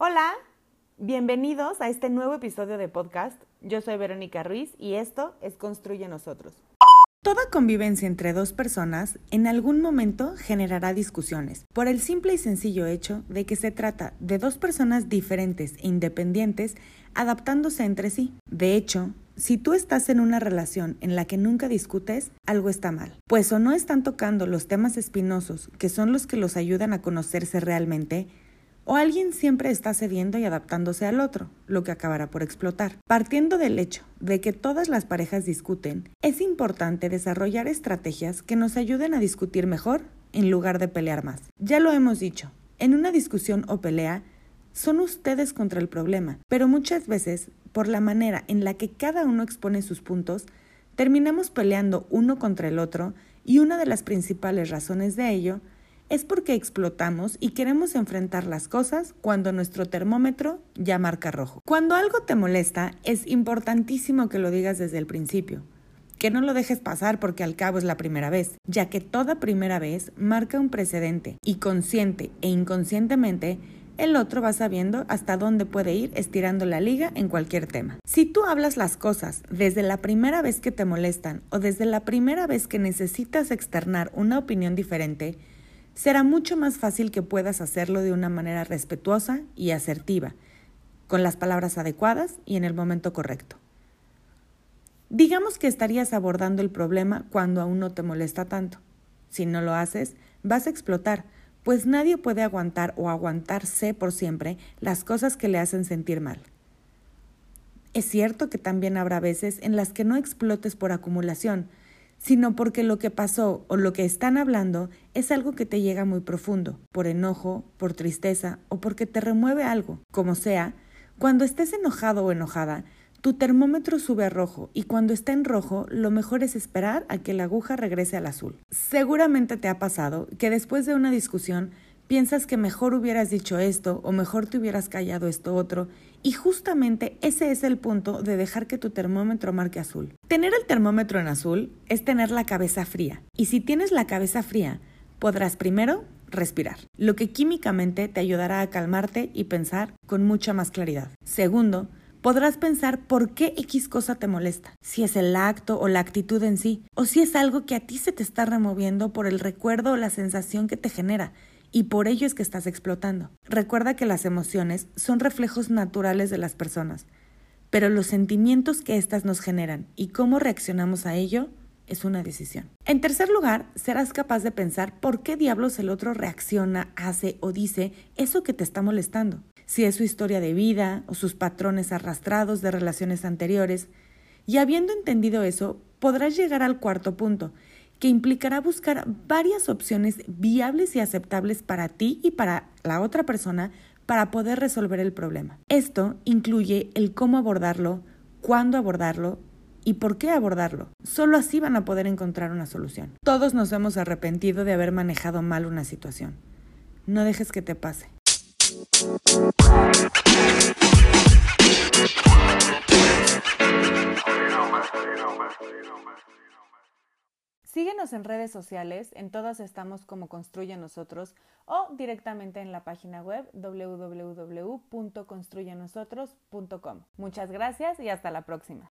Hola, bienvenidos a este nuevo episodio de podcast. Yo soy Verónica Ruiz y esto es Construye Nosotros. Toda convivencia entre dos personas en algún momento generará discusiones, por el simple y sencillo hecho de que se trata de dos personas diferentes e independientes adaptándose entre sí. De hecho, si tú estás en una relación en la que nunca discutes, algo está mal, pues o no están tocando los temas espinosos que son los que los ayudan a conocerse realmente, o alguien siempre está cediendo y adaptándose al otro, lo que acabará por explotar. Partiendo del hecho de que todas las parejas discuten, es importante desarrollar estrategias que nos ayuden a discutir mejor en lugar de pelear más. Ya lo hemos dicho, en una discusión o pelea, son ustedes contra el problema, pero muchas veces, por la manera en la que cada uno expone sus puntos, terminamos peleando uno contra el otro y una de las principales razones de ello es porque explotamos y queremos enfrentar las cosas cuando nuestro termómetro ya marca rojo. Cuando algo te molesta, es importantísimo que lo digas desde el principio. Que no lo dejes pasar porque al cabo es la primera vez, ya que toda primera vez marca un precedente y consciente e inconscientemente el otro va sabiendo hasta dónde puede ir estirando la liga en cualquier tema. Si tú hablas las cosas desde la primera vez que te molestan o desde la primera vez que necesitas externar una opinión diferente, será mucho más fácil que puedas hacerlo de una manera respetuosa y asertiva, con las palabras adecuadas y en el momento correcto. Digamos que estarías abordando el problema cuando aún no te molesta tanto. Si no lo haces, vas a explotar, pues nadie puede aguantar o aguantarse por siempre las cosas que le hacen sentir mal. Es cierto que también habrá veces en las que no explotes por acumulación, sino porque lo que pasó o lo que están hablando es algo que te llega muy profundo, por enojo, por tristeza o porque te remueve algo. Como sea, cuando estés enojado o enojada, tu termómetro sube a rojo y cuando está en rojo lo mejor es esperar a que la aguja regrese al azul. Seguramente te ha pasado que después de una discusión piensas que mejor hubieras dicho esto o mejor te hubieras callado esto otro y justamente ese es el punto de dejar que tu termómetro marque azul. Tener el termómetro en azul es tener la cabeza fría y si tienes la cabeza fría podrás primero respirar, lo que químicamente te ayudará a calmarte y pensar con mucha más claridad. Segundo, podrás pensar por qué X cosa te molesta, si es el acto o la actitud en sí, o si es algo que a ti se te está removiendo por el recuerdo o la sensación que te genera y por ello es que estás explotando. Recuerda que las emociones son reflejos naturales de las personas, pero los sentimientos que éstas nos generan y cómo reaccionamos a ello es una decisión. En tercer lugar, serás capaz de pensar por qué diablos el otro reacciona, hace o dice eso que te está molestando. Si es su historia de vida o sus patrones arrastrados de relaciones anteriores. Y habiendo entendido eso, podrás llegar al cuarto punto, que implicará buscar varias opciones viables y aceptables para ti y para la otra persona para poder resolver el problema. Esto incluye el cómo abordarlo, cuándo abordarlo y por qué abordarlo. Solo así van a poder encontrar una solución. Todos nos hemos arrepentido de haber manejado mal una situación. No dejes que te pase. Síguenos en redes sociales, en todas estamos como Construye Nosotros o directamente en la página web www.construyenosotros.com. Muchas gracias y hasta la próxima.